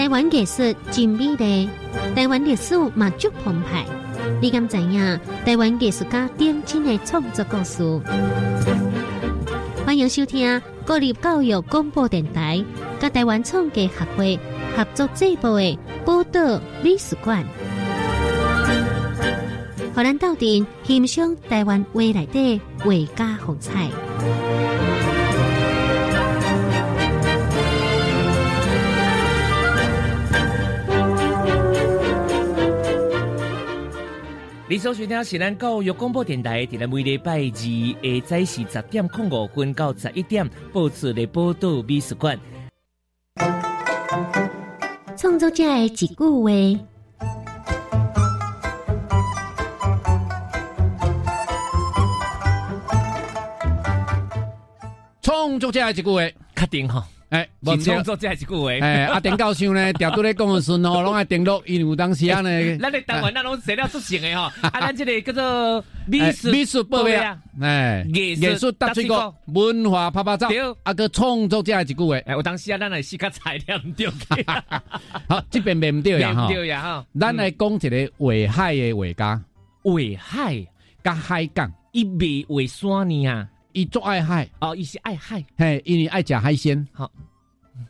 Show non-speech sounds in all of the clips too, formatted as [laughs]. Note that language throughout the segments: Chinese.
台湾艺术真美丽，台湾历史嘛足澎湃。你敢知影台湾艺术家点睛的创作故事？欢迎收听国立教育广播电台、甲台湾创价协会合作制作的《报道美术馆》，荷咱斗阵欣赏台湾未来的画家风采。你所收听是咱教育广播电台，伫咱每礼拜二下早是十点零五分到十一点播出的报道美术馆。创作者的一句话。创作者的一句话，确定吼。哎，是创作者一句话。哎，阿丁教授呢，[laughs] 调度咧讲的时吼，拢爱登录，因为有当时啊呢。[laughs] 咱咧台湾那拢写了出成的吼，啊，咱这个叫做美术美术报啊，哎，艺术搭水果，文化拍拍照，啊个创作者的一句话。哎，有当时啊，咱来试个材料唔对。[laughs] 好，这边免唔对呀哈。对呀哈。咱来讲一个画海的画家，画海甲海港，伊未画山呢啊。伊做爱海哦，伊是爱海，嘿，因为爱食海鲜，好，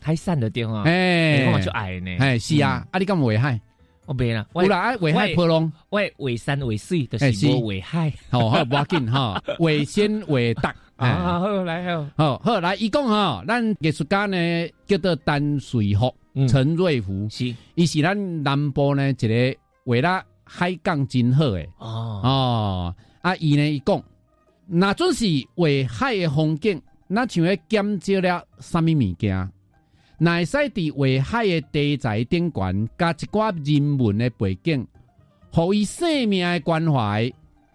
海产的对啊，哎，我就爱呢，哎，是啊，啊，你干嘛围海？我别啦，有啦，危害破龙，喂，围山围水都是无围海，好，好，要紧哈，围先围达，啊，好来好，好，好来，伊讲哈，咱艺术家呢叫做陈水福陈瑞福，是，伊是咱南部呢一个为了海港真好诶，哦，哦，啊，伊呢伊讲。那准是为海的风景，那像要减少了什么物件？那使伫画海的题材顶悬加一寡人文的背景，互伊生命的关怀，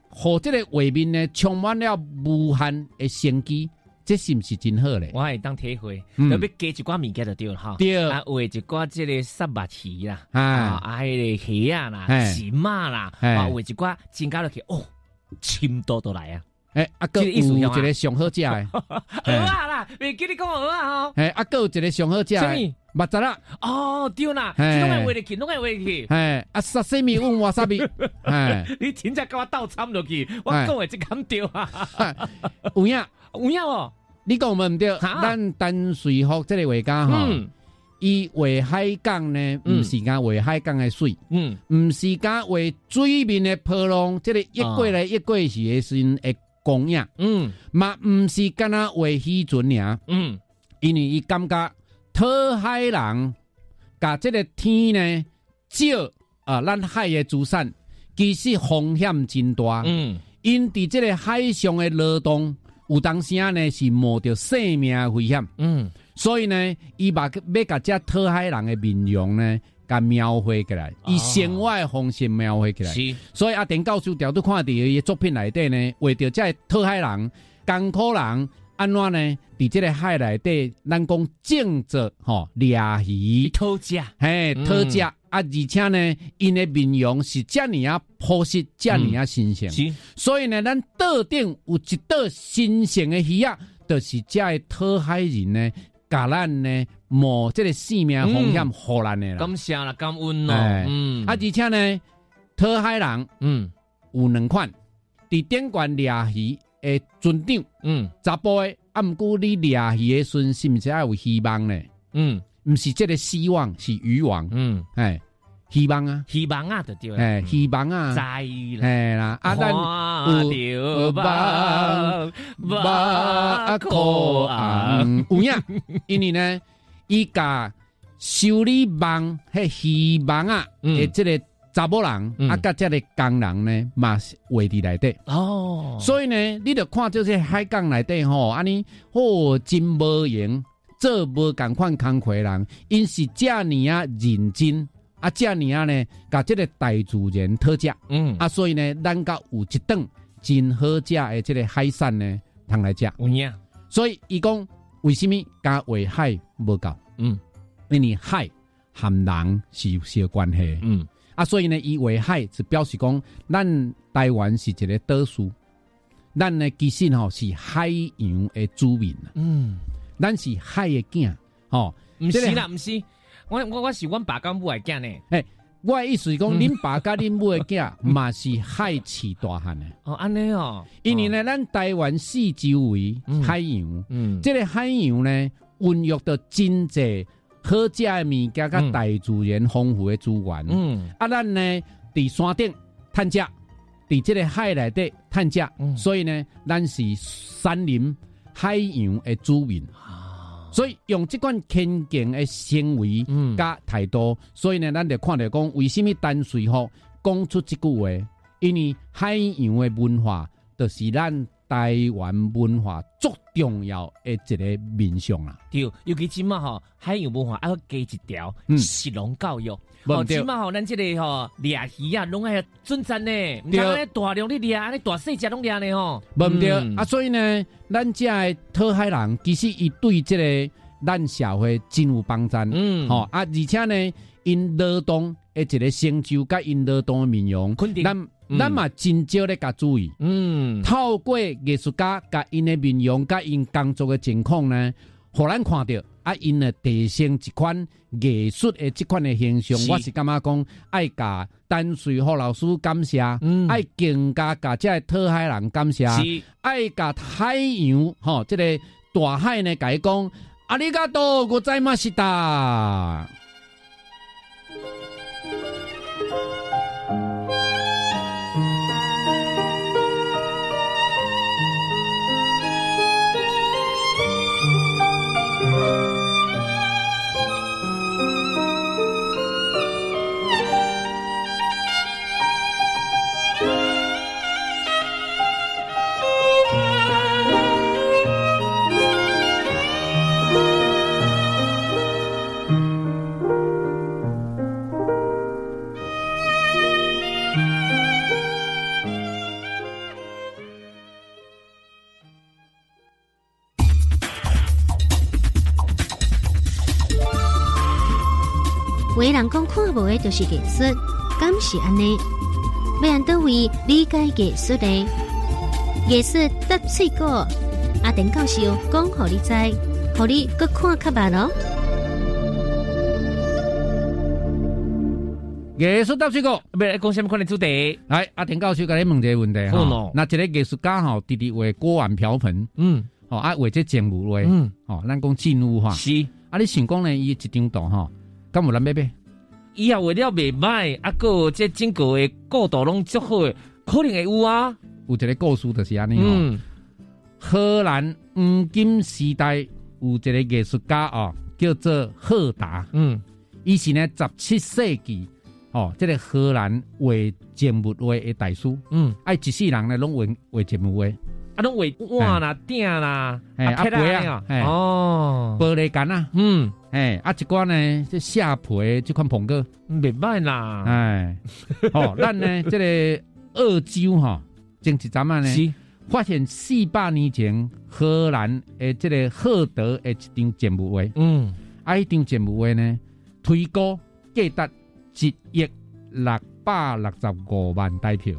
互这个画面呢充满了无限的生机，这是毋是真好咧？我会当体会，特别加一寡物件就对了哈。对，啊，画一寡这个沙巴鱼啦，啊，啊，迄个鱼啊啦，是马啦，啊，画一寡增加落去，哦，深度都来啊！诶，阿哥有一个上好食诶，[laughs] 鹅啊啦，未记你讲鹅啊吼。诶，阿哥有一个上好食诶，木杂啦。哦，对啦，拢爱画入去，拢爱画入去。诶，阿沙西米问我沙米，[laughs] 诶，你真正甲我倒掺落去，我讲诶即咁对啊。有影。有影哦，你讲毋对，咱淡水福即个画家吼，伊画海港呢，毋是讲画海港的水，嗯，毋是讲画水面的波浪，即个一过来一过去的时会。供应，嗯，嘛毋是干那为虚准尔，嗯，因为伊感觉讨海人，甲即个天呢借啊，咱海的资产其实风险真大，嗯，因伫即个海上的劳动，有当时啊呢是冒着生命危险，嗯，所以呢，伊把要甲遮讨海人的面容呢。甲描绘起来，以生活的方式描绘起来。是，所以阿田教授调度看到伊作品内底呢，为着这讨海人、艰苦人安怎呢？伫即个海内底，咱讲种植吼掠鱼、讨食，嘿，讨价啊！而且呢，因的面容是遮尔啊朴实，遮尔啊新鲜。是，所以呢，咱岛顶有一道新鲜的鱼啊，就是遮个讨海人呢。甲咱呢，冒即个性命风险，互咱的啦。感谢啦，感恩咯。嗯，啊，而且呢，讨海人，嗯，有两款，伫顶悬掠鱼的船长，嗯，查甫的，啊，毋过你掠鱼的时是毋是还有希望呢？嗯，毋是这个希望，是渔网，嗯，哎。希望啊，希望啊，就对诶，希望啊，在啦，啊，咱有望，望可安，有影，因为呢，伊甲修理网迄希望啊，诶，即个查某人啊，甲即个工人呢，嘛是画伫内底。哦，所以呢，你着看即个海港内底吼，安尼哦，真无闲，做无共款工课人，因是遮尔啊认真。啊，遮尔啊呢，甲即个大自然讨价，嗯，啊，所以呢，咱甲有一顿真好食的即个海产呢，通来食。有影，所以伊讲为什么甲画海无够？嗯，因为海含人是有些关系。嗯，啊，所以呢，伊画海是表示讲，咱台湾是一个岛屿，咱呢其实吼是海洋的主民。嗯，咱是海的囝，吼，毋是啦，毋是。我我我是阮爸干母的囝呢。哎，我意思是讲，恁爸甲恁母的囝嘛是海饲大汉的。哦，安尼哦。因为呢，咱台湾四周围海洋，嗯，这个海洋呢，孕育着真济好食的物件，甲大自然丰富的资源。嗯，啊，咱呢，伫山顶探食，伫这个海内底探食，所以呢，咱是山林海洋的主民。所以用这款虔敬的行为加态度，所以呢，咱就看到讲，为什么单水福讲出这句话？因为海洋的文化，就是咱台湾文化最重要的一个面向啊。对，尤其今嘛吼，海洋文化还要加一条，嗯食农教育。哦，今嘛吼，咱这个吼掠鱼啊，拢爱准赞呢。对，大量的猎，你大细只拢掠呢吼。无对啊，所以呢，咱这的讨海人其实伊对这个咱社会真有帮助。嗯，吼啊，而且呢，因劳动的一个成就，甲因劳动的面容，咱咱嘛真少咧甲注意。嗯，透过艺术家甲因的面容，甲因工作的情况呢，互咱看到。啊，因呢提升一款艺术的即款的形象，我是感觉讲爱甲单水何老师感谢，爱更加甲这讨海人感谢，爱甲海洋吼，即个大海呢，甲伊讲阿里嘎多，我在马西达。为人讲看无的就是艺术，敢是安尼？要按倒位理解艺术的？艺术得水果，阿丁教授讲互你知，互你搁看较慢咯。艺术得水果，要讲什么款的主题？来，阿田教授甲你问一个问题哈。那一个艺术家吼，直直画锅碗瓢盆，嗯，哦，啊画这静物画，嗯，哦，咱讲静物哈。是，啊，你想讲呢？伊一张图哈。敢有咱买买？以后为了未卖，啊个这整个的过度拢足好，可能会有啊。有一个故事就是安尼哦。荷兰黄金时代有一个艺术家哦，叫做赫达。嗯，伊是呢十七世纪哦，这个荷兰画静物画的大师。嗯，爱一世人呢拢画画静物画。啊，拢画碗啦、鼎啦，哎，啊杯啊，哦，玻璃杆啊，嗯，哎，啊一罐呢，这下皮这款捧哥，袂歹啦，哎，[laughs] 哦，咱呢，这个澳洲哈，前一阵啊呢，发现四百年前荷兰诶这个赫德诶一张建物画，嗯，啊，一张建物画呢，推高价值一亿六百六十五万台票。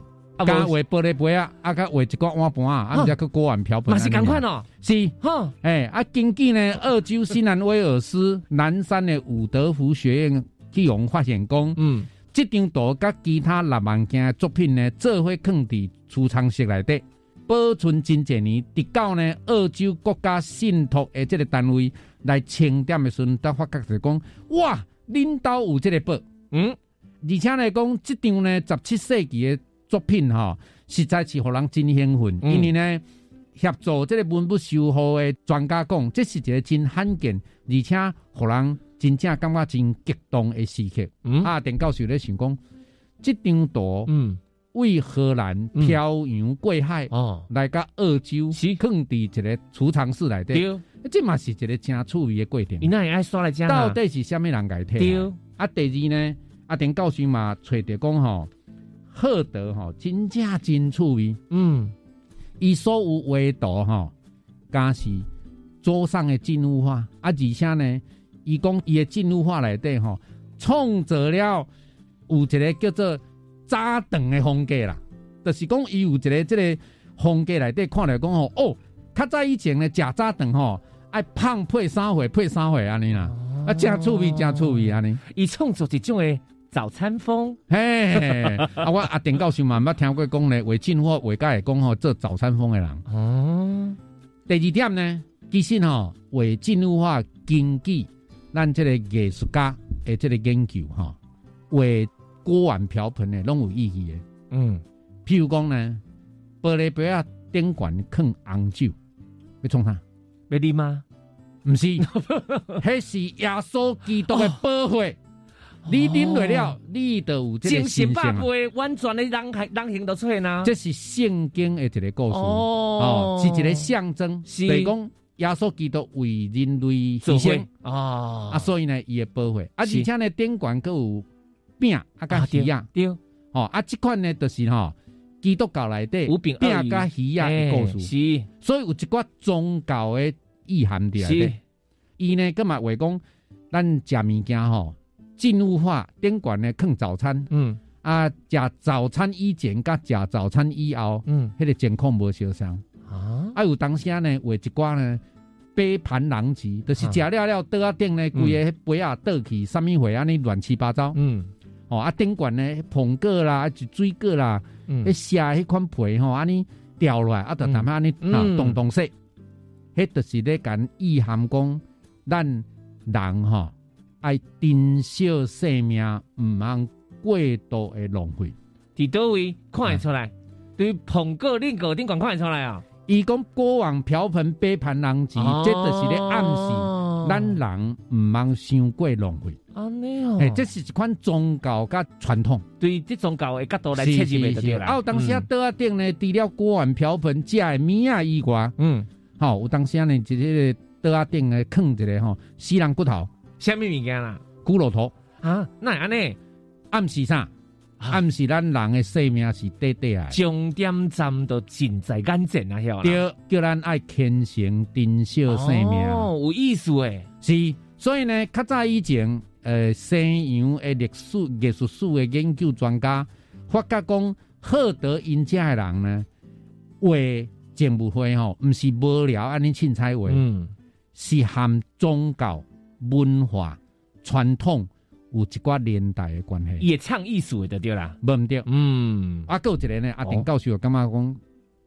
加画玻璃杯啊，啊，加画一个碗盘啊，啊，毋则去锅碗瓢盆。嘛是共款哦，是，吼，诶，啊，根据呢，澳洲新南威尔斯南山的伍德福学院去用发现讲，嗯，这张图甲其他六万件作品呢，做伙放伫储藏室内底，保存真济年，直到呢，澳洲国家信托的这个单位来清点的时阵，才发觉是讲，哇，恁兜有这个宝，嗯，而且来，讲这张呢，十七世纪的。作品哈，实在是互人真兴奋，因为呢，协助这个文物修复的专家讲，这是一个真罕见，而且互人真正感觉真激动的时刻。啊，邓教授咧想讲，这张图，嗯，为荷兰漂洋过海哦，来到澳洲，是放伫一个储藏室内底，这嘛是一个真趣味的过程。你那也爱刷来讲，到底是虾米人改睇？啊，第二呢，啊，邓教授嘛，揣着讲吼。赫德哈真正真趣味，嗯，伊所有画图哈，加是桌上的静物画，啊，而且呢，伊讲伊的静物画内底哈，创造了有一个叫做扎等的风格啦，就是讲伊有一个这个风格内底看来讲吼，哦，较早以前的假扎等吼，爱胖配三回配三回安尼啦。啊，真趣味，真趣味安尼。伊创作一种诶早餐风，嘿，啊，我阿田教授嘛，捌听过讲咧，为进化为家会讲吼做早餐风的人。哦，第二点呢，其实吼为进入化经济，咱这个艺术家诶，这个研究吼，为锅碗瓢盆诶，拢有意义诶。嗯，譬如讲呢，玻璃杯啊，顶管放红酒，要创啥？要啉吗？毋是，[laughs] 迄是耶稣基督的宝血。你啉落了，你就有这个形象。完全的人人形都出现啊！这是圣经的一个故事。哦，是一个象征，是。讲耶稣基督为人类牺牲。啊。啊！所以呢，伊的保护啊，而且呢，顶管佮有饼啊，甲鱼啊，对哦啊，这款呢，就是吼基督教内底饼甲鱼啊的故事，是，所以有一寡宗教的。意涵的，伊呢，今日为讲，咱食物件吼，进入化宾馆呢，啃早餐，嗯，啊，食早餐以前甲食早餐以后，嗯，迄个情况无相像啊，啊，有当时呢，有一寡呢，杯盘狼藉，就是食了了倒啊顶呢，规个杯啊倒去，啥物货安尼乱七八糟，嗯，哦，啊，宾馆呢，捧过啦，就水果啦，嗯，迄写迄款皮吼，安尼掉落来，啊，就淡淡安尼啊，动动说。迄就是咧讲意涵讲，咱人吼爱珍惜生命，毋通过度的浪费。伫倒位看会出来？对捧个另个顶管看会出来啊？伊讲过往瓢盆杯盘狼藉，这就是咧暗示咱人毋通伤过浪费。安尼哦，诶，这是一款宗教甲传统。对，这宗教的角度来切入袂对啦。啊，有当时啊桌啊顶咧，除了锅碗瓢盆食的物啊以外，嗯。好，有当时啊呢，一个桌啊顶诶，囥一个吼死人骨头，虾米物件啦？骷髅头啊？那安尼暗示啥？暗示咱人的生命是短短啊。终点站到近在眼前啊，晓得？叫咱爱虔诚珍惜生命。哦，有意思诶。是，所以呢，较早以前，呃，西洋诶历史艺术史诶研究专家发觉讲，赫德因家诶人呢，为节目会吼，毋是无聊安尼凊彩话，嗯，是含宗教文化传统有一寡年代的关系。也唱艺术的对啦，无毋对，嗯。啊，有一个呢，阿丁教授感觉讲，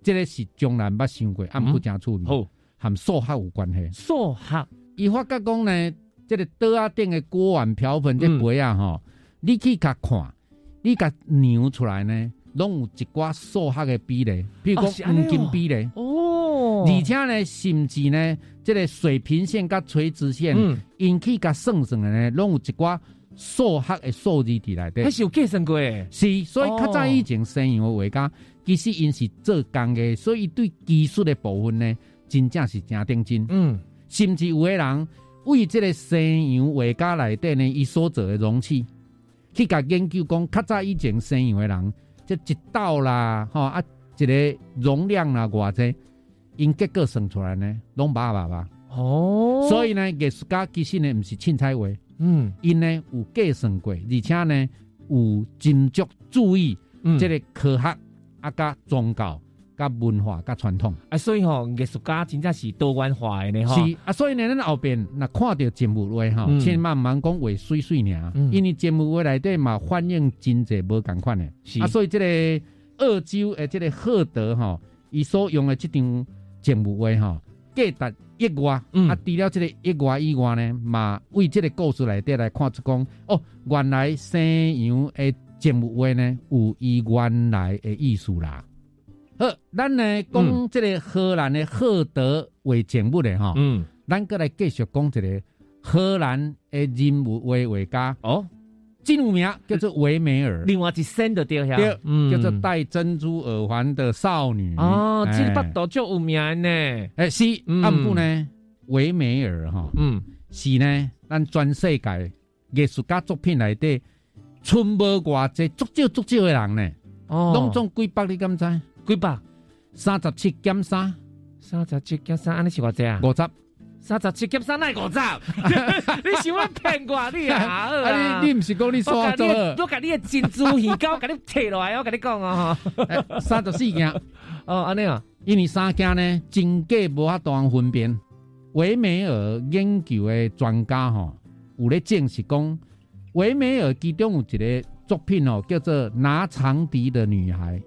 这个是从来捌想过，暗不正处理，好，含数学有关系。数学，伊发觉讲呢，这个桌仔顶的锅碗瓢盆这杯啊吼，你去甲看，你甲量出来呢？拢有一寡数学的比例，比如讲黄金比例。哦，而且呢，甚至呢，这个水平线甲垂直线，引起甲算算的呢，拢有一寡数学的数字伫内底。那是有计算过诶，是，所以较早以前西洋的画家，其实因是做工的，所以对技术的部分呢，真正是真认真。嗯，甚至有诶人为这个西洋画家内底呢，伊所做的容器，去甲研究讲，较早以前西洋的人。即一道啦，吼啊，一个容量啦，偌济，因结果算出来呢，拢八百吧。哦，所以呢，艺术家其实呢，毋是凊彩话，嗯，因呢有计算过，而且呢有斟酌注意，即个科学啊，甲宗教、甲文化、甲传统。啊，所以吼，艺术家真正是多元化的呢，吼。是。啊，所以呢，咱后边那看到节目话吼，千万万讲话水水尔，因为节目话内底嘛反映真济无共款的，啊，所以这个澳洲诶，这个赫德吼，伊所用的这张节目话吼，价值一外，啊，除了这个一外以外呢，嘛为这个故事内底来看出讲，哦，原来西洋诶节目话呢，有伊原来的意思啦。好，咱呢讲这个荷兰的赫德为节目的哈，嗯，咱过来继续讲一个荷兰的人物为画家。哦，真有名叫做维梅尔，另外一生的掉下，叫做戴珍珠耳环的少女。哦，这个巴都就有名呢，哎是，暗部呢维梅尔哈，嗯，是呢，咱全世界艺术家作品内底，存无偌济足少足少的人呢，哦，拢总几百你敢知？几百？三十七减三，三十七减三，安尼是偌济啊？五十。三十七减三奈五十？[laughs] 你想要骗我你啊？啊，你你唔是讲你说做？我甲你的珍珠鱼糕，甲你摕落来，我甲你讲啊！[laughs] 三十四件 [laughs] 哦，安尼啊？因为三件呢，真假无法当分辨。维美尔研究的专家吼，有咧证实讲，维梅尔其中有一个作品哦，叫做《拿长笛的女孩》，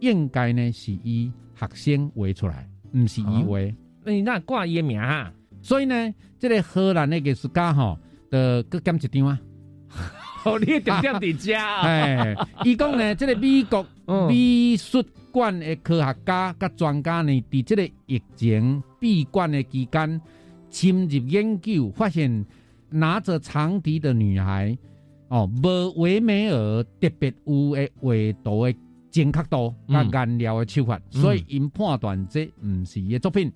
应该呢是以学生画出来，毋是以画。你那挂伊名啊？所以呢，这个荷兰的艺术家吼，的各减一张啊。[laughs] 哦，你点点伫遮啊？[laughs] 哎，伊讲呢，这个美国 [laughs] 美术馆的科学家甲专家呢，伫这个疫情闭馆的期间，深入研究，发现拿着长笛的女孩，哦，无维美尔特别有诶画图的精确度，甲颜料的手法，所以因判断这毋是伊的作品。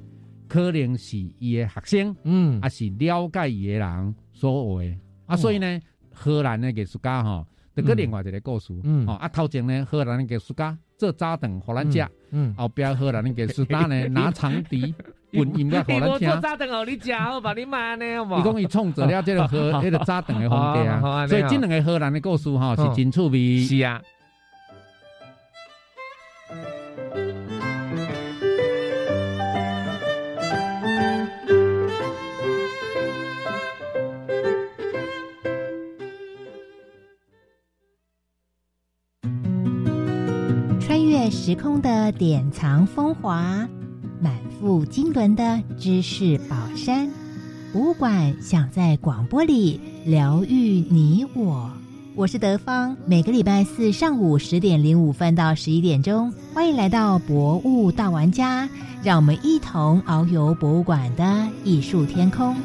可能是伊的学生，嗯，啊是了解伊的人所画啊，所以呢，荷兰的艺术家吼，得个另外一个故事，嗯，哦，啊，头前呢，荷兰的艺术家做早顿荷兰食，嗯，后边荷兰的艺术家呢 [laughs] 拿长笛，混音乐荷兰听。做早顿哦，你食好吧？你买呢好无？伊讲伊创造了这个荷，[laughs] 迄个早顿的风格啊，[laughs] 所以这两个荷兰的故事吼是真趣味。是啊。时空的典藏风华，满腹经纶的知识宝山，博物馆想在广播里疗愈你我。我是德芳，每个礼拜四上午十点零五分到十一点钟，欢迎来到博物大玩家，让我们一同遨游博物馆的艺术天空。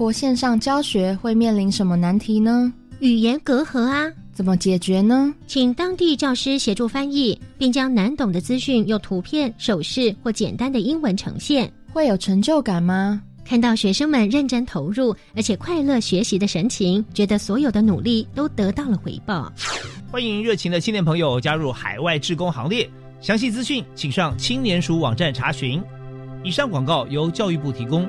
跨国线上教学会面临什么难题呢？语言隔阂啊，怎么解决呢？请当地教师协助翻译，并将难懂的资讯用图片、手势或简单的英文呈现，会有成就感吗？看到学生们认真投入而且快乐学习的神情，觉得所有的努力都得到了回报。欢迎热情的青年朋友加入海外志工行列，详细资讯请上青年署网站查询。以上广告由教育部提供。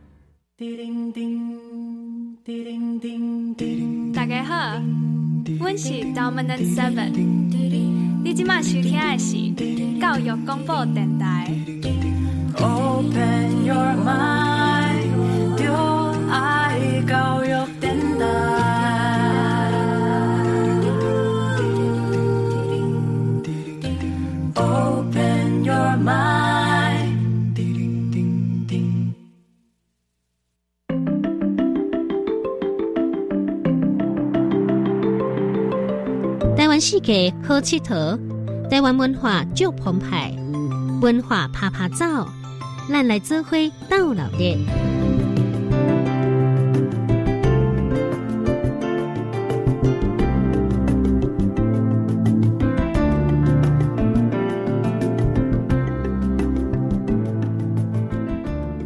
大家好，我是 Dominant Seven，你今晚收听的是教育广播电台。Open your mind，就爱教育电台。世界好佚佗，台湾文化足澎湃，文化拍拍照，咱来做伙斗老热。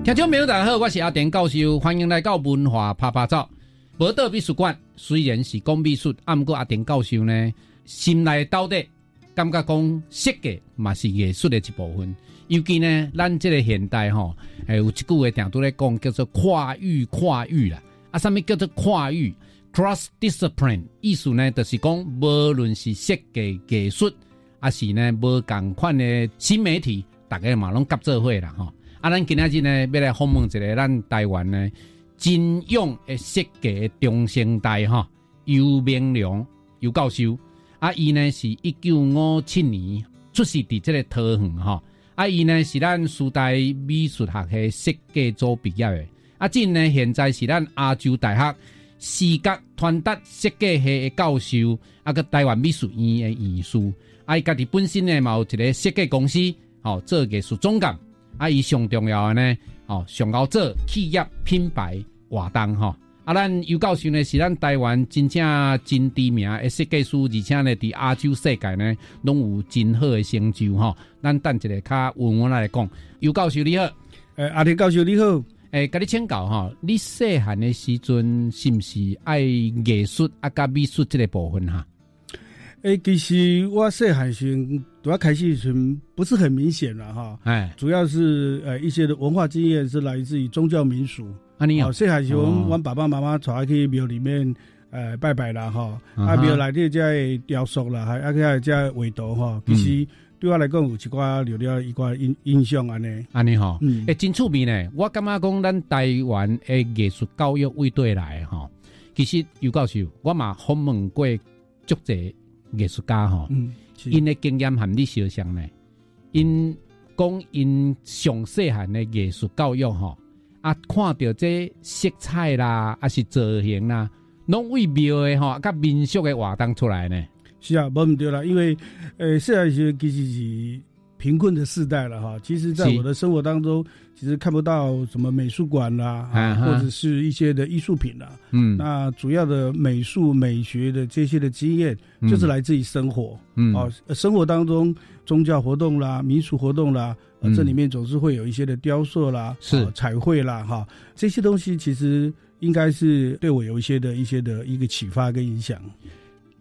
听众朋友大家好，我是阿田教授，欢迎来到文化拍拍照。博德美术馆虽然是讲美术，啊，不过阿田教授呢。心内到底感觉讲设计嘛是艺术的一部分，尤其呢，咱这个现代吼，诶有一句话定都咧讲叫做跨域跨域啦，啊，什么叫做跨域 （cross discipline）？意思呢，就是讲无论是设计艺术，啊是呢无共款的新媒体，大家嘛拢合作伙啦吼。啊，咱今仔日呢要来访问一个咱台湾呢金用的设计中生代哈，尤明良尤教授。啊，伊呢是一九五七年出世伫这个桃园哈。啊，伊呢是咱苏大美术学系设计组毕业的。啊，今呢现在是咱亚洲大学视觉传达设计系的教授，啊个台湾美术院的院士。啊，伊家己本身呢嘛有一个设计公司，哦，做艺术总监。啊，伊上重要的呢，哦，上高做企业品牌活动哈。啊，咱尤教授呢是咱台湾真正真知名的设计师，而且呢，伫亚洲世界呢，拢有真好的成就吼。咱等一下较稳稳来讲，尤教授你好，诶，阿田教授你好，诶，甲你请教吼，你细汉的时阵是毋是爱艺术啊，甲美术这个部分哈？诶，其实我细汉时主要开始时不是很明显了哈，哎，主要是呃一些的文化经验是来自于宗教民俗。啊，你好，细汉时阮阮爸爸妈妈带去庙里面，呃，拜拜啦，吼，啊，庙内底在雕塑啦，还啊个在画图吼，其实对我来讲有一寡留了一寡印印象安尼，安尼哈，诶，真趣味呢。我感觉讲咱台湾诶艺术教育位对来吼，其实尤教授，我嘛访问过足侪艺术家哈，因的经验含你相像呢，因讲因上细汉的艺术教育哈。啊，看到这色彩啦，还是造型啦，拢为庙的吼，甲民俗的活动出来呢？是啊，无唔对啦，因为呃，现在是其实是贫困的时代了哈。其实，在我的生活当中，其实看不到什么美术馆啦，或者是一些的艺术品啦。嗯，那主要的美术美学的这些的经验，就是来自于生活。嗯，哦，生活当中宗教活动啦，民俗活动啦。这里面总是会有一些的雕塑啦，是彩绘啦，哈，这些东西其实应该是对我有一些的一些的一个启发跟影响。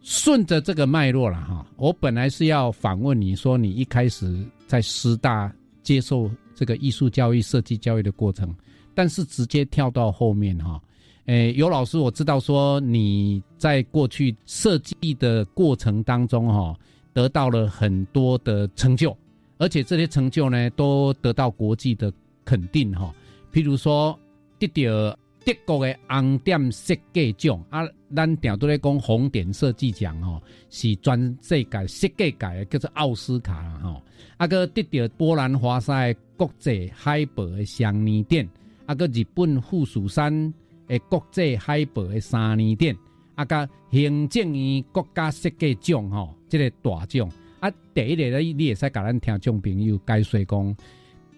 顺着这个脉络了哈，我本来是要反问你说，你一开始在师大接受这个艺术教育、设计教育的过程，但是直接跳到后面哈，诶，尤老师我知道说你在过去设计的过程当中哈，得到了很多的成就。而且这些成就呢，都得到国际的肯定哈。譬如说，得到德国的红点设计奖啊，咱常都在讲红点设计奖哈，是全世界设计界的叫做奥斯卡哈。啊个得到波兰华沙的国际海报的双年展，啊个日本富士山的国际海报的三年展，啊个行政院国家设计奖哈，这个大奖。啊，第一个咧，你会使甲咱听众朋友解说讲，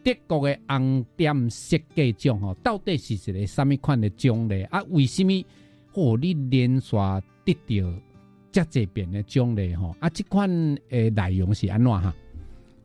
德国的红点设计奖吼，到底是一个什么款的奖励？啊，为什么哦，你连续得到这这边的奖励吼？啊，这款诶内容是安怎哈？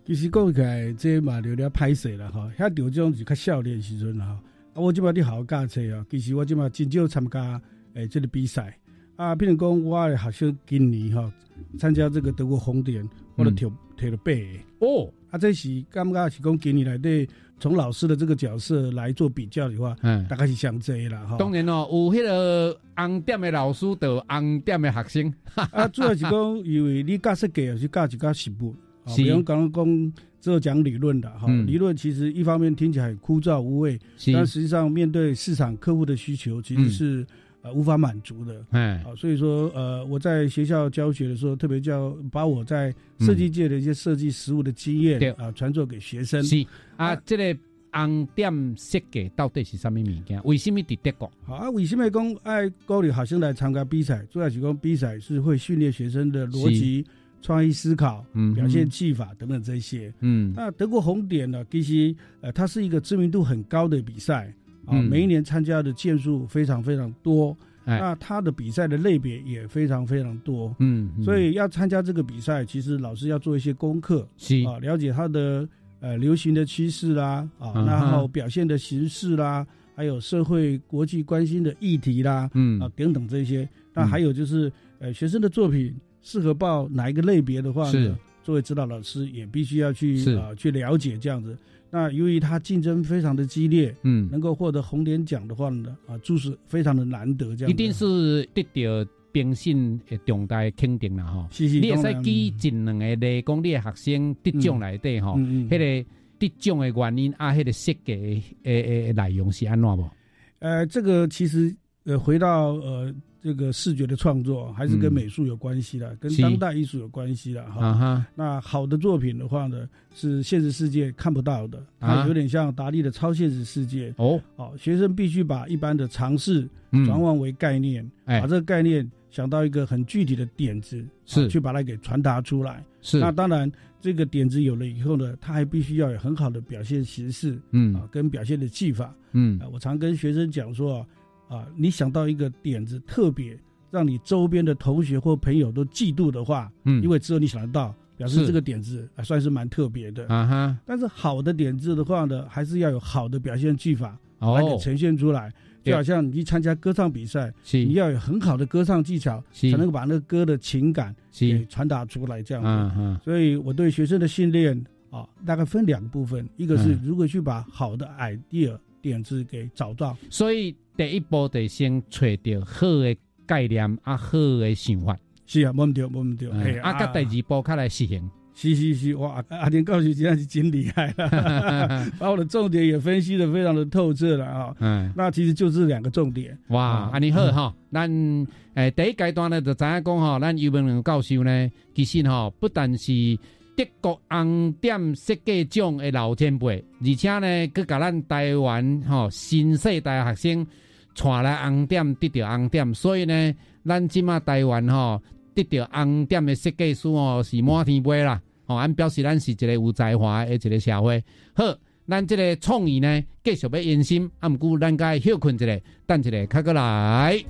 其实讲起来，这嘛有了拍摄啦哈，遐得奖是较少年时阵哈。啊，我即摆你好好驾车啊，其实我即摆真少参加诶这个比赛啊。譬如讲，我的学生今年哈参加这个德国红点。我都摕摕了八个哦，啊，这是感觉是讲今年来对从老师的这个角色来做比较的话，嗯，大概是像这啦哈。当然哦，有迄个红点的老师，有红点的学生，[laughs] 啊，主要是讲因为你教设计也是教一教实物，不用讲只有讲理论的哈。理论其实一方面听起来枯燥无味，但实际上面对市场客户的需求，其实是。呃，无法满足的，哎，好，所以说，呃，我在学校教学的时候，特别教把我在设计界的一些设计实物的经验啊，传授给学生。是啊，这个红点设计到底是什么物件？为什么伫德国？好啊，为什么讲爱鼓励学生来参加比赛？主要是讲比赛是会训练学生的逻辑、创意思考、表现技法等等这些。嗯，那德国红点呢？其实呃，它是一个知名度很高的比赛。啊，每一年参加的件数非常非常多，那他的比赛的类别也非常非常多，嗯，所以要参加这个比赛，其实老师要做一些功课，啊，了解他的呃流行的趋势啦，啊，然后表现的形式啦，还有社会国际关心的议题啦，嗯，啊等等这些，那还有就是呃学生的作品适合报哪一个类别的话呢？作为指导老师也必须要去啊去了解这样子。那由于他竞争非常的激烈，嗯，能够获得红点奖的话呢，啊，就是非常的难得，这样一定是得到评审的重大肯定了哈。是是，你也使举近两个例，讲你的学生得奖来底哈，迄个得奖的原因啊，迄个设计诶诶内容是安怎不？呃，这个其实呃，回到呃。这个视觉的创作还是跟美术有关系的，跟当代艺术有关系的哈。那好的作品的话呢，是现实世界看不到的，它有点像达利的超现实世界哦。好，学生必须把一般的尝试转换为概念，把这个概念想到一个很具体的点子，是去把它给传达出来。是那当然，这个点子有了以后呢，他还必须要有很好的表现形式，嗯啊，跟表现的技法，嗯啊。我常跟学生讲说。啊，你想到一个点子特别让你周边的同学或朋友都嫉妒的话，嗯，因为只有你想得到，表示这个点子啊算是蛮特别的。啊哈。但是好的点子的话呢，还是要有好的表现技法来给呈现出来。就好像你去参加歌唱比赛，你要有很好的歌唱技巧，才能够把那个歌的情感给传达出来。这样子，所以我对学生的训练啊，大概分两个部分，一个是如何去把好的 idea 点子给找到。所以第一步得先找到好的概念啊，好的想法。是啊，无毋对，无毋对。啊，甲第二步开来实行。是是是，哇！阿田教授真的是真厉害了，[laughs] 把我的重点也分析的非常的透彻了啊。嗯，那其实就是两个重点。哇，阿你好哈，咱诶第一阶段呢就知影讲哈，咱尤文龙教授呢，其实哈不但是德国红点设计奖的老前辈，而且呢，佮甲咱台湾吼新世代学生带来红点得到红点，所以呢，咱即马台湾吼。得到红点的设计师哦，是满天飞啦！哦，俺表示咱是一个有才华的一个社会。好，咱这个创意呢，继续要用心，啊，毋过咱该休困一下，等一下较过来。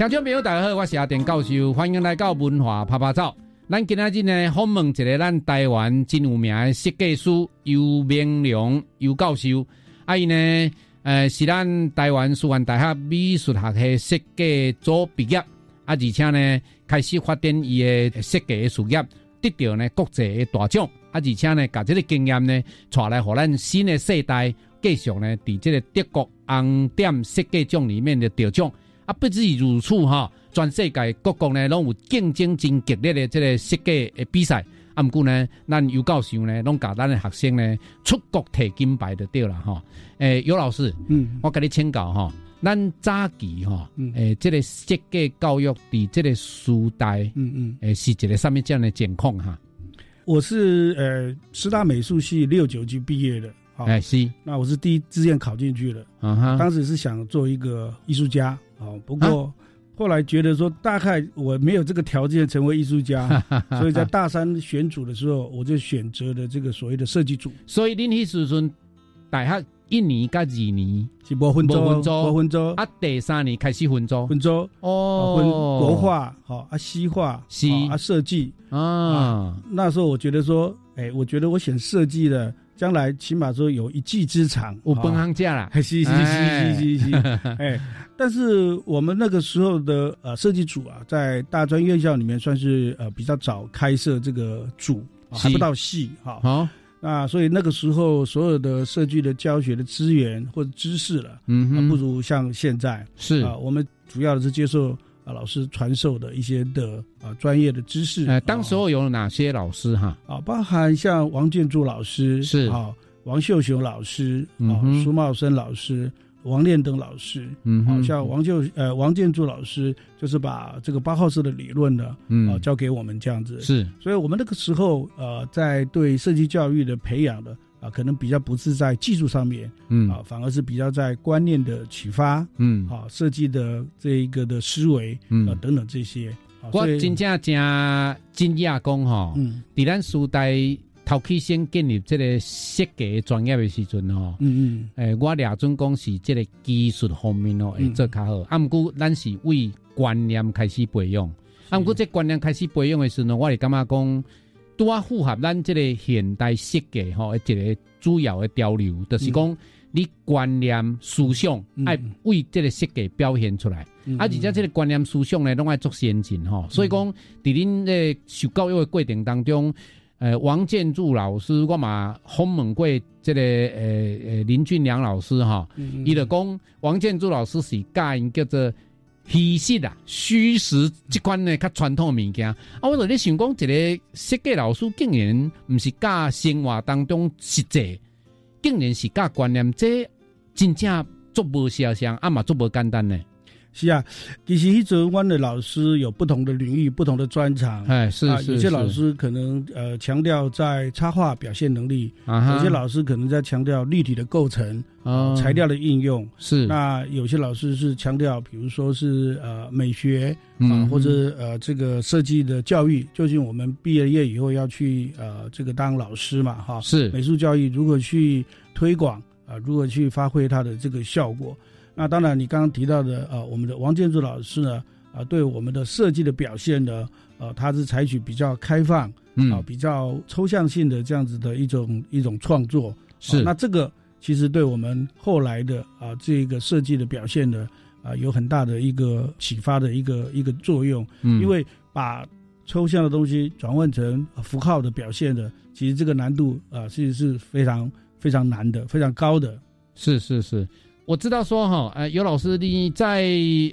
听众朋友，大家好，我是阿田教授，欢迎来到文化拍拍照。咱今仔日呢，访问一个咱台湾真有名的设计师尤明良尤教授。啊，伊呢，呃，是咱台湾师范大学美术学系设计组毕业，啊，而且呢，开始发展伊的设计的事业，得到呢国际的大奖。啊，而且呢，把这个经验呢，带来和咱新的世代继续呢，伫这个德国红点设计奖里面的得奖。啊，不止如此哈，全世界各国呢，拢有竞争真激烈的这个设计的比赛。啊，毋过呢，咱尤教授呢，拢教咱的学生呢，出国摕金牌就对了哈。诶，尤老师，嗯，我跟你请教哈，咱早期哈，诶，这个设计教育伫这个时代，嗯嗯，诶，是一个什么这样的情况哈？我是呃师大美术系六九级毕业的。哎，是，那我是第一志愿考进去了，当时是想做一个艺术家，哦，不过后来觉得说大概我没有这个条件成为艺术家，[laughs] 所以在大三选组的时候，我就选择了这个所谓的设计组。所以恁迄时阵大学一年甲二年？是无分组，无分组，啊，第三年开始分组，分组。哦，分国画，好啊，西画，西啊，设计。啊，那时候我觉得说，哎，我觉得我选设计的。将来起码说有一技之长，我本行家了，是是是是是，[laughs] 哎，但是我们那个时候的呃设计组啊，在大专院校里面算是呃比较早开设这个组，还不到系哈。好，那所以那个时候所有的设计的教学的资源或者知识了，嗯，不如像现在。是。啊，我们主要的是接受。啊，老师传授的一些的啊专业的知识，呃，当时候有哪些老师哈？啊，包含像王建柱老师是啊，王秀雄老师啊，苏茂生老师，王炼登老师，嗯，好像王就呃王建柱老师就是把这个八号式的理论呢，嗯啊，教给我们这样子是，所以我们那个时候呃，在对设计教育的培养的。啊，可能比较不是在技术上面，嗯，啊，反而是比较在观念的启发，嗯，啊，设计的这一个的思维，嗯，啊，等等这些。我真正真惊讶讲哈，嗯，伫咱时代头起先建立这个设计专业的时阵哈，嗯嗯，诶，我俩准讲是这个技术方面哦会做较好，啊，毋过咱是为观念开始培养，啊，毋过这观念开始培养的时候，我是感觉讲。多符合咱即个现代设计吼，一个主要的潮流，就是讲你观念思想爱为即个设计表现出来，啊，而且即个观念思想呢，拢爱做先进吼。所以讲，伫恁诶受教育的过程当中，呃，王建筑老师我嘛访问过这个呃呃林俊良老师哈，伊就讲王建筑老师是教因叫做虚实啊，虚实这款呢较传统物件。啊，我在咧想讲，一个设计老师竟然毋是教生活当中实际，竟然是教观念，这真正足无相像，啊嘛足无简单呢。是啊，其实一泽湾的老师有不同的领域、不同的专长。哎，是啊。有些老师可能呃强调在插画表现能力，啊有些老师可能在强调立体的构成、材料的应用。是。那有些老师是强调，比如说是呃美学啊，或者呃这个设计的教育。究竟我们毕了业以后要去呃这个当老师嘛？哈，是。美术教育如何去推广啊？如何去发挥它的这个效果？那当然，你刚刚提到的，呃，我们的王建筑老师呢，啊，对我们的设计的表现呢，呃，他是采取比较开放，啊，比较抽象性的这样子的一种一种创作。是。那这个其实对我们后来的啊这个设计的表现呢，啊，有很大的一个启发的一个一个作用。嗯。因为把抽象的东西转换成符号的表现的，其实这个难度啊，其实是非常非常难的，非常高的。是是是。我知道说哈，呃，尤老师你在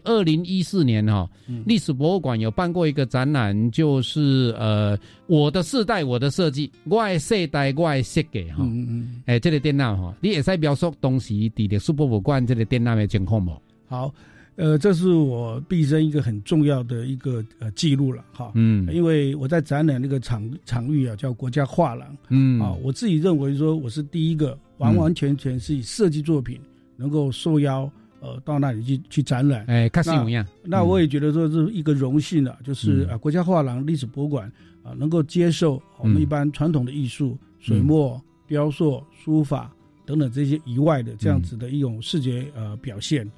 二零一四年哈，历史博物馆有办过一个展览，就是呃，我的世代，我的设计，外世代外设计哈，嗯嗯，哎，这个展览哈，你也在描述当时伫历史博物馆这个展览的情况不？好，呃，这是我毕生一个很重要的一个呃记录了哈，嗯，因为我在展览那个场场域啊，叫国家画廊，嗯，啊，我自己认为说我是第一个完完全全是以设计作品。能够受邀，呃，到那里去去展览，哎，看什么样？那我也觉得说是一个荣幸啊，就是啊，国家画廊历史博物馆啊，能够接受我们一般传统的艺术、水墨、雕塑、书法等等这些以外的这样子的一种视觉呃表现。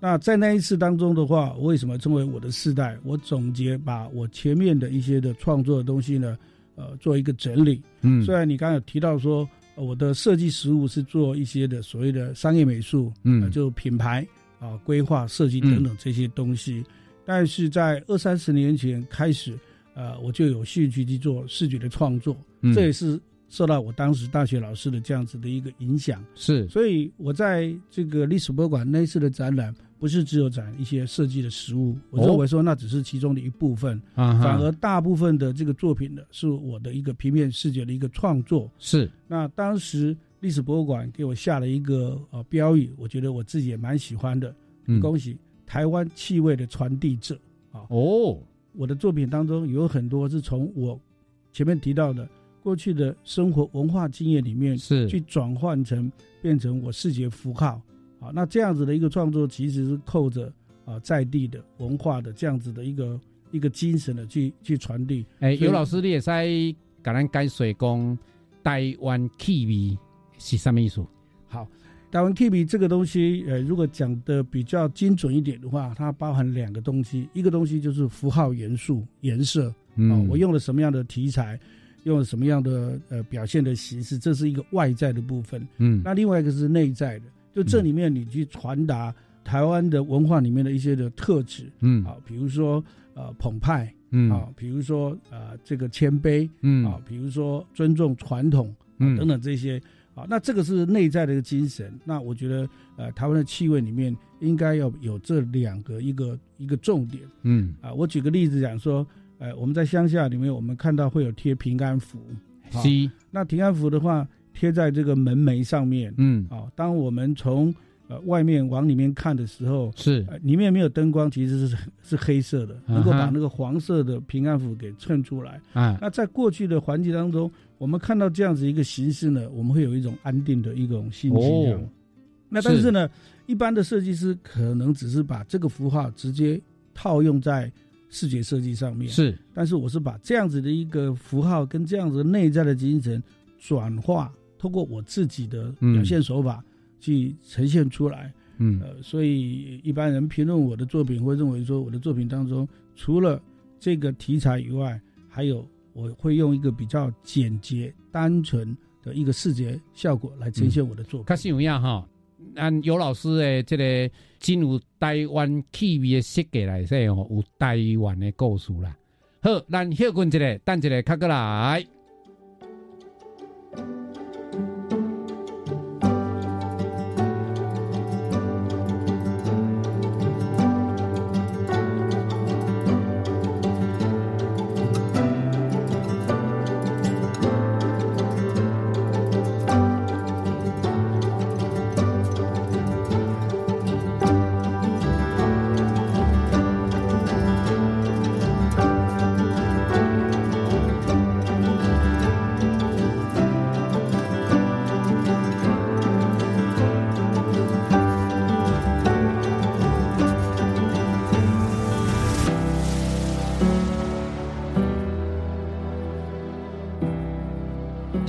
那在那一次当中的话，我为什么称为我的世代？我总结把我前面的一些的创作的东西呢，呃，做一个整理。嗯，虽然你刚才提到说。我的设计实务是做一些的所谓的商业美术，嗯，就品牌啊、规划设计等等这些东西。但是在二三十年前开始，呃，我就有兴趣去做视觉的创作，这也是受到我当时大学老师的这样子的一个影响。是，所以我在这个历史博物馆那次的展览。不是只有展一些设计的实物，我认为说那只是其中的一部分，反而大部分的这个作品呢，是我的一个平面视觉的一个创作。是，那当时历史博物馆给我下了一个呃标语，我觉得我自己也蛮喜欢的。恭喜台湾气味的传递者啊！哦，我的作品当中有很多是从我前面提到的过去的生活文化经验里面是去转换成变成我视觉符号。啊，那这样子的一个创作，其实是扣着啊在地的文化的这样子的一个一个精神的去去传递。哎，尤老师，你也在给咱解说讲台湾气味是什么意思？好，台湾气味这个东西，呃，如果讲的比较精准一点的话，它包含两个东西，一个东西就是符号元素、颜色啊，我用了什么样的题材，用什么样的呃表现的形式，这是一个外在的部分。嗯，那另外一个是内在的。就这里面，你去传达台湾的文化里面的一些的特质，嗯。啊，比如说呃澎湃，嗯。啊，比如说呃这个谦卑，嗯。啊，比如说尊重传统，嗯。等等这些。啊，那这个是内在的一个精神。那我觉得呃台湾的气味里面应该要有这两个一个一个重点，嗯。啊，我举个例子讲说，呃我们在乡下里面，我们看到会有贴平安符，是那平安符的话。贴在这个门楣上面，嗯，啊，当我们从呃外面往里面看的时候，是里面没有灯光，其实是是黑色的，能够把那个黄色的平安符给衬出来。啊，那在过去的环境当中，我们看到这样子一个形式呢，我们会有一种安定的一种心情。哦，那但是呢，一般的设计师可能只是把这个符号直接套用在视觉设计上面。是，但是我是把这样子的一个符号跟这样子内在的精神转化。通过我自己的表现手法去呈现出来，嗯，呃，所以一般人评论我的作品会认为说，我的作品当中除了这个题材以外，还有我会用一个比较简洁、单纯的一个视觉效果来呈现我的作品。开始有样哈，按尤老师的这个进入台湾气味的设计来说，有台湾的故事啦。好，咱歇困一下，等一下卡过来。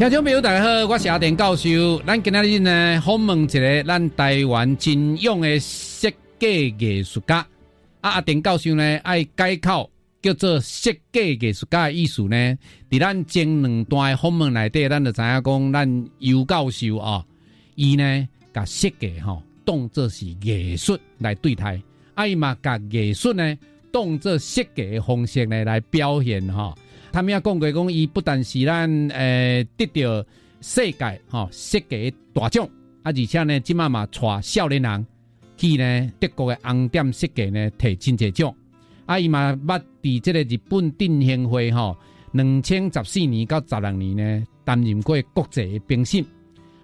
听众朋友，大家好，我是阿田教授。咱今日呢，访问一个咱台湾真勇的设计艺术家。啊，阿田教授呢，爱改口叫做设计艺术家的意思呢。伫咱前两段访问内底，咱就知影讲，咱尤教授啊，伊呢，甲设计吼当作是艺术来对待，啊，伊嘛甲艺术呢当作设计的方式呢来表现吼。他们也讲过，讲伊不但是咱诶得到世界吼设计大奖，啊，而且呢，即马嘛带少年人去呢德国的红点设计呢摕真济奖。啊，伊嘛捌伫即个日本定兴会吼，两千十四年到十六年呢担任过国际评审。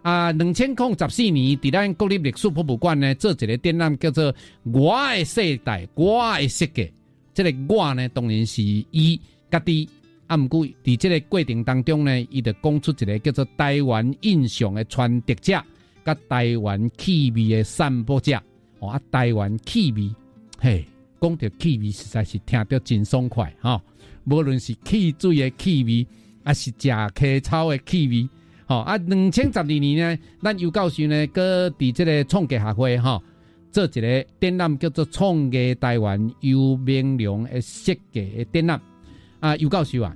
啊，两千零十四年伫咱国立历史博物馆呢做一个展览，叫做我的世代，我的设计。这个我呢，当然是伊家己。啊，毋过伫即个过程当中呢，伊就讲出一个叫做台湾印象的传递者，甲台湾气味的散播者。哦，啊，台湾气味，嘿，讲到气味实在是听着真爽快哈。无论是汽水的气味，还是食茄草的气味，吼啊，两千十二年呢，咱有教授呢，搁伫即个创价学会哈，做一个展览叫做创价台湾优明良的设计的展览。啊，尤教授啊，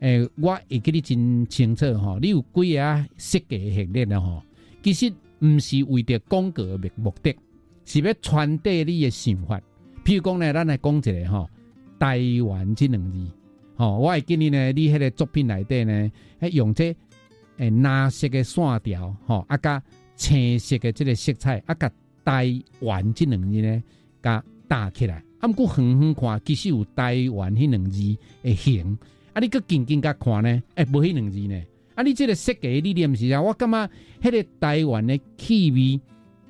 诶，我会记得真清楚吼，你有几个设计系列的吼，其实毋是为着广告的目的，是要传递你的想法。譬如讲呢，咱来讲一个吼，台湾这两字，吼，我会记得呢，你迄个作品内底呢，用这诶蓝色的线条，吼，啊加青色的这个色彩，啊加台湾这两字呢，加搭起来。啊，毋过远远看，其实有台湾迄两字的形。啊，你搁近近甲看呢？诶，无迄两字呢？啊，你即个设计理念是啊？我感觉迄个台湾的气味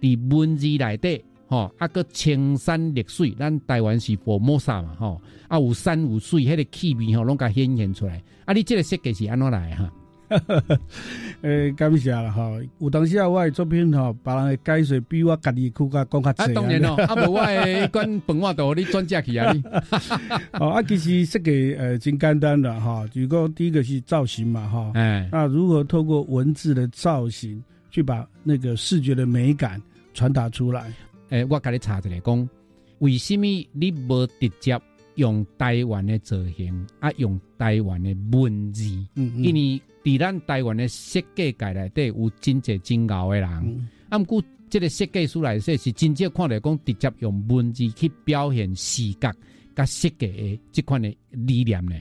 伫文字内底，吼，啊，搁青山绿水，咱台湾是佛摩萨嘛，吼，啊，有山有水，迄个气味吼，拢甲显现出来。啊，你即个设计是安怎来哈？[laughs] 诶，感谢啦哈！有当时啊，我的作品吼，别人的解说比我家己去甲讲较济。啊，当然咯，啊无我诶，[laughs] 管本话度你专家去啊你。[laughs] 哦，啊，其实设计呃真简单的哈，如果第一个是造型嘛哈，哎，那如何透过文字的造型去把那个视觉的美感传达出来？诶，我甲你查一下讲，为什么你无直接用台湾的造型，啊，用台湾的文字？嗯嗯，因为。伫咱台湾的设计界内底有真济真牛的人，啊，毋过即个设计师来说是真正看来讲直接用文字去表现视觉甲设计的即款的理念呢。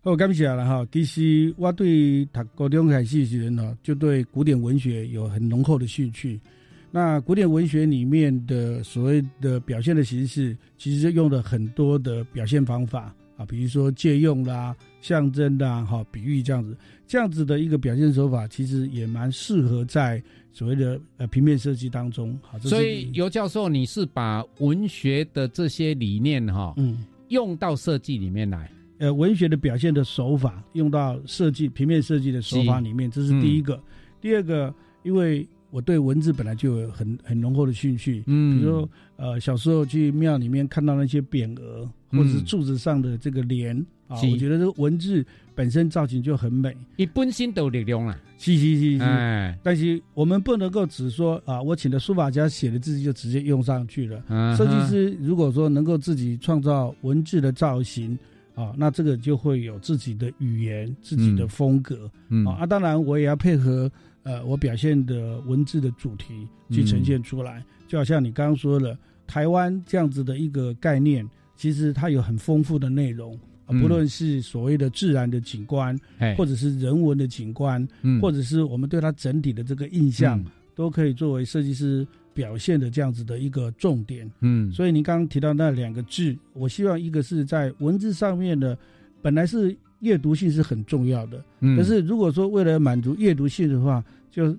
好，感谢了哈。其实我对读高中开始时呢，就对古典文学有很浓厚的兴趣。那古典文学里面的所谓的表现的形式，其实用了很多的表现方法。啊，比如说借用啦、象征啦、哈、比喻这样子，这样子的一个表现手法，其实也蛮适合在所谓的呃平面设计当中。好，所以尤教授，你是把文学的这些理念哈，嗯，用到设计里面来，呃，文学的表现的手法用到设计平面设计的手法里面，这是第一个。第二个，因为我对文字本来就有很很浓厚的兴趣，嗯，比如说呃小时候去庙里面看到那些匾额。或者是柱子上的这个莲啊，我觉得这个文字本身造型就很美，一本身都有力量啊，是是是是。哎，但是我们不能够只说啊，我请的书法家写的字就直接用上去了。设计师如果说能够自己创造文字的造型啊，那这个就会有自己的语言、自己的风格。啊。啊，当然我也要配合呃我表现的文字的主题去呈现出来，就好像你刚刚说的台湾这样子的一个概念。其实它有很丰富的内容，不论是所谓的自然的景观，或者是人文的景观，或者是我们对它整体的这个印象，都可以作为设计师表现的这样子的一个重点。嗯，所以您刚刚提到那两个字，我希望一个是在文字上面的，本来是阅读性是很重要的，可是如果说为了满足阅读性的话，就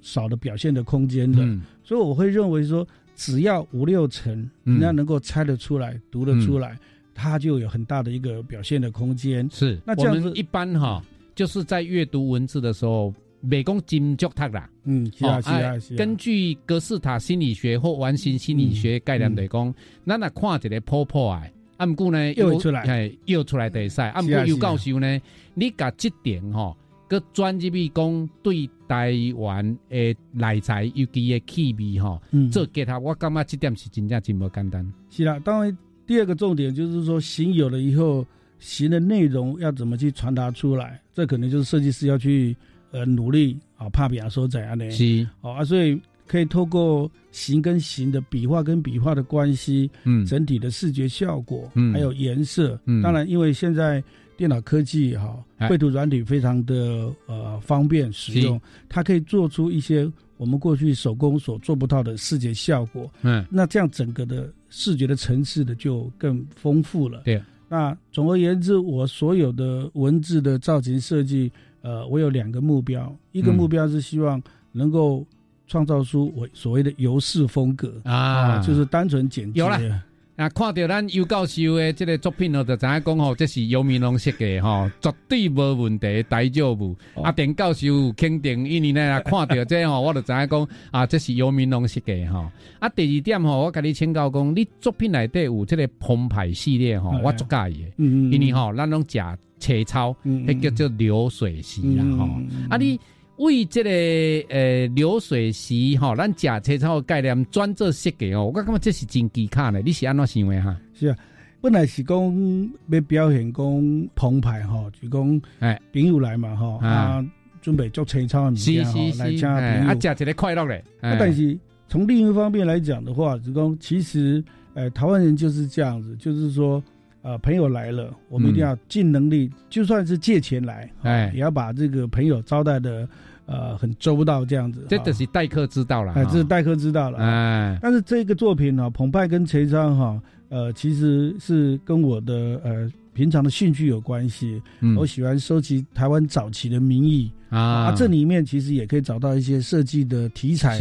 少了表现的空间的。所以我会认为说。只要五六成，人家能够猜得出来、读得出来，它就有很大的一个表现的空间。是，那这样子一般哈，就是在阅读文字的时候，美工金脚塔啦。嗯，是啊，是啊，是啊。根据格式塔心理学或完形心理学概念来讲，咱那看一个破破啊，啊，毋过呢，又出来，哎，又出来得赛，啊，毋过又告诉呢，你甲这点哈，佮专入去讲对台湾诶内材尤其诶气味吼，做结合，我感觉这点是真正真无简单。是啦，当然第二个重点就是说，行有了以后，行的内容要怎么去传达出来，这可能就是设计师要去呃努力啊，怕比亚说怎样呢？是哦啊，所以可以透过形跟形的笔画跟笔画的关系，嗯，整体的视觉效果，嗯，还有颜色，嗯，当然因为现在。电脑科技哈，绘图软体非常的呃方便使用，它可以做出一些我们过去手工所做不到的视觉效果。嗯，那这样整个的视觉的层次的就更丰富了。对，那总而言之，我所有的文字的造型设计，呃，我有两个目标，一个目标是希望能够创造出我所谓的游式风格啊，就是单纯简洁。啊，看到咱尤教授的这个作品哦，就知影讲吼，这是尤明龙设计吼，绝对无问题，大丈夫。啊，田教授肯定，因为呢，看到这吼，我就知影讲啊，这是尤明龙设计吼。啊，第二点吼，我甲你请教讲，你作品内底有这个澎湃系列吼，我足介意。嗯嗯。因为吼，咱拢食切草，迄叫做流水席啦吼。啊，你。为这个呃流水席哈，咱假车超概念专做设计哦，我感觉这是真技巧的，你是安怎想的哈？是啊，本来是讲要表现讲澎湃哈，就讲哎朋友来嘛哈，啊准备做车超的物件哈，来请朋友，啊假一个快乐嘞。但是从另一方面来讲的话，就讲其实呃台湾人就是这样子，就是说呃朋友来了，我们一定要尽能力，就算是借钱来，哎也要把这个朋友招待的。呃，很周到这样子，这就是待客之道了。哎，这是待客之道了。哎，但是这个作品呢，澎湃跟陈昌哈，呃，其实是跟我的呃平常的兴趣有关系。嗯，我喜欢收集台湾早期的名义啊，这里面其实也可以找到一些设计的题材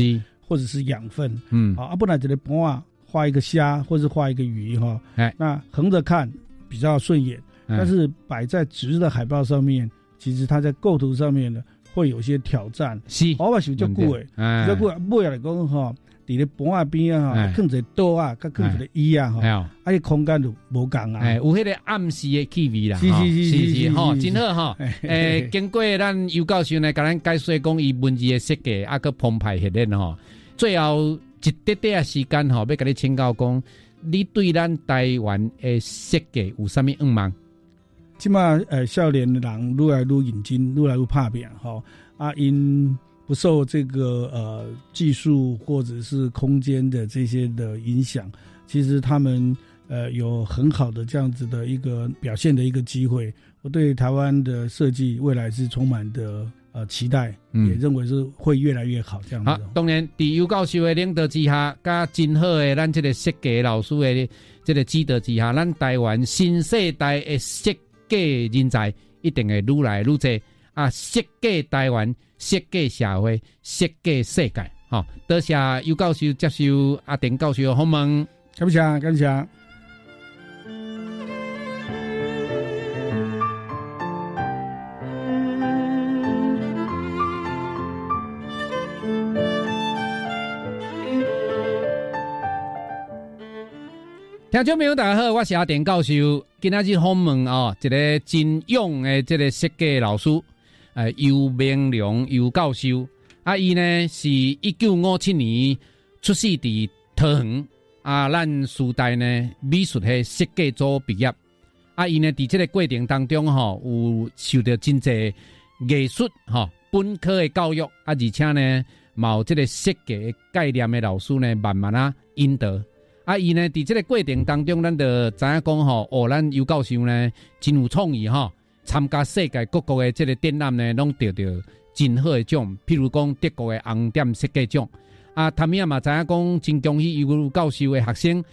或者是养分。嗯，啊，不然这里不画画一个虾，或是画一个鱼哈。哎，那横着看比较顺眼，但是摆在直的海报上面，其实它在构图上面呢。会有些挑战，是，我嘛是较久诶，较久买来讲吼，伫咧板啊边啊吼，放一个桌啊，甲放一个椅啊吼，啊，且空间就无共啊，有迄个暗示的气味啦，是是是是吼，真好吼。诶，[laughs] 经过咱尤教授呢，甲咱解说讲伊文字的设计，啊个澎湃系列吼，最后一点点时间吼，要甲你请教讲，你对咱台湾的设计有啥物愿望？起码，呃，少年人愈来愈认真，愈来愈怕变，哈啊，因不受这个呃技术或者是空间的这些的影响，其实他们呃有很好的这样子的一个表现的一个机会。我对台湾的设计未来是充满的呃期待，也认为是会越来越好这样子。好，当然，伫尤教授的领导之下，加真好的咱这个设计老师的这个指导之下，咱台湾新世代的设计人才一定会愈来愈多啊！设计台湾，设计社会，设计世界。好，多谢尤教授接受阿丁教授的访问，感谢，感谢。听众朋友，大家好，我是阿田教授。今仔日访问哦，一个真勇的这个设计老师，呃，尤明良尤教授。啊，伊呢是一九五七年出世伫桃园，啊，咱时代呢美术系设计组毕业。啊，伊呢伫这个过程当中吼，有受到真济艺术吼本科的教育，啊，而且呢，有这个设计概念的老师呢，慢慢啊引导。啊，伊呢，伫这个过程当中，咱就知影讲吼，哦，咱尤教授呢，真有创意吼，参加世界各国的这个展览呢，拢得到真好的奖，譬如讲德国的红点设计奖。啊，他们也嘛知影讲，真恭喜尤教授的学生，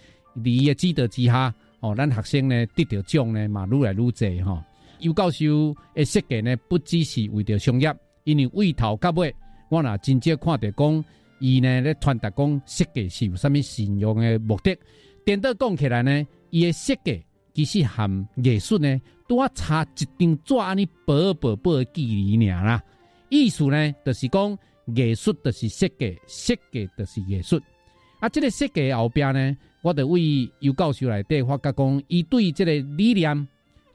伫伊的指导之下，哦，咱学生呢得着奖呢嘛，愈来愈济吼。尤教授的设计呢，不只是为着商业，因为为头甲尾，我若真正看着讲。伊呢咧传达讲设计是有啥物信用的目的？颠倒讲起来呢，伊的设计其实含艺术呢，多差一张纸安尼薄薄薄的距离尔啦。意思呢，就是讲艺术就是设计，设计就是艺术。啊，这个设计后边呢，我得为尤教授来底发觉讲，伊对这个理念、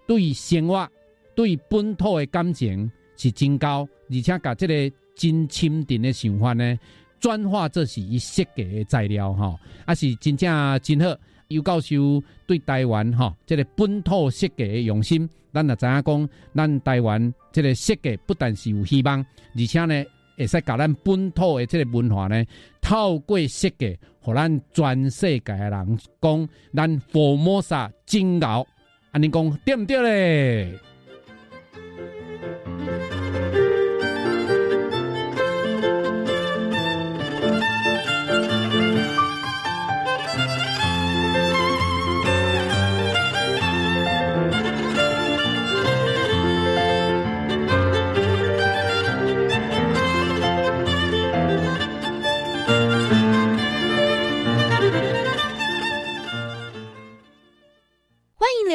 对生活、对本土的感情。是真高，而且甲这个真深沉的想法呢，转化这是伊设计的材料哈，啊是真正真好。尤教授对台湾哈，这个本土设计的用心，咱也知影讲，咱台湾这个设计不但是有希望，而且呢，会使甲咱本土的这个文化呢，透过设计，互咱全世界的人讲，咱佛摩萨精牛，安尼讲对毋对咧？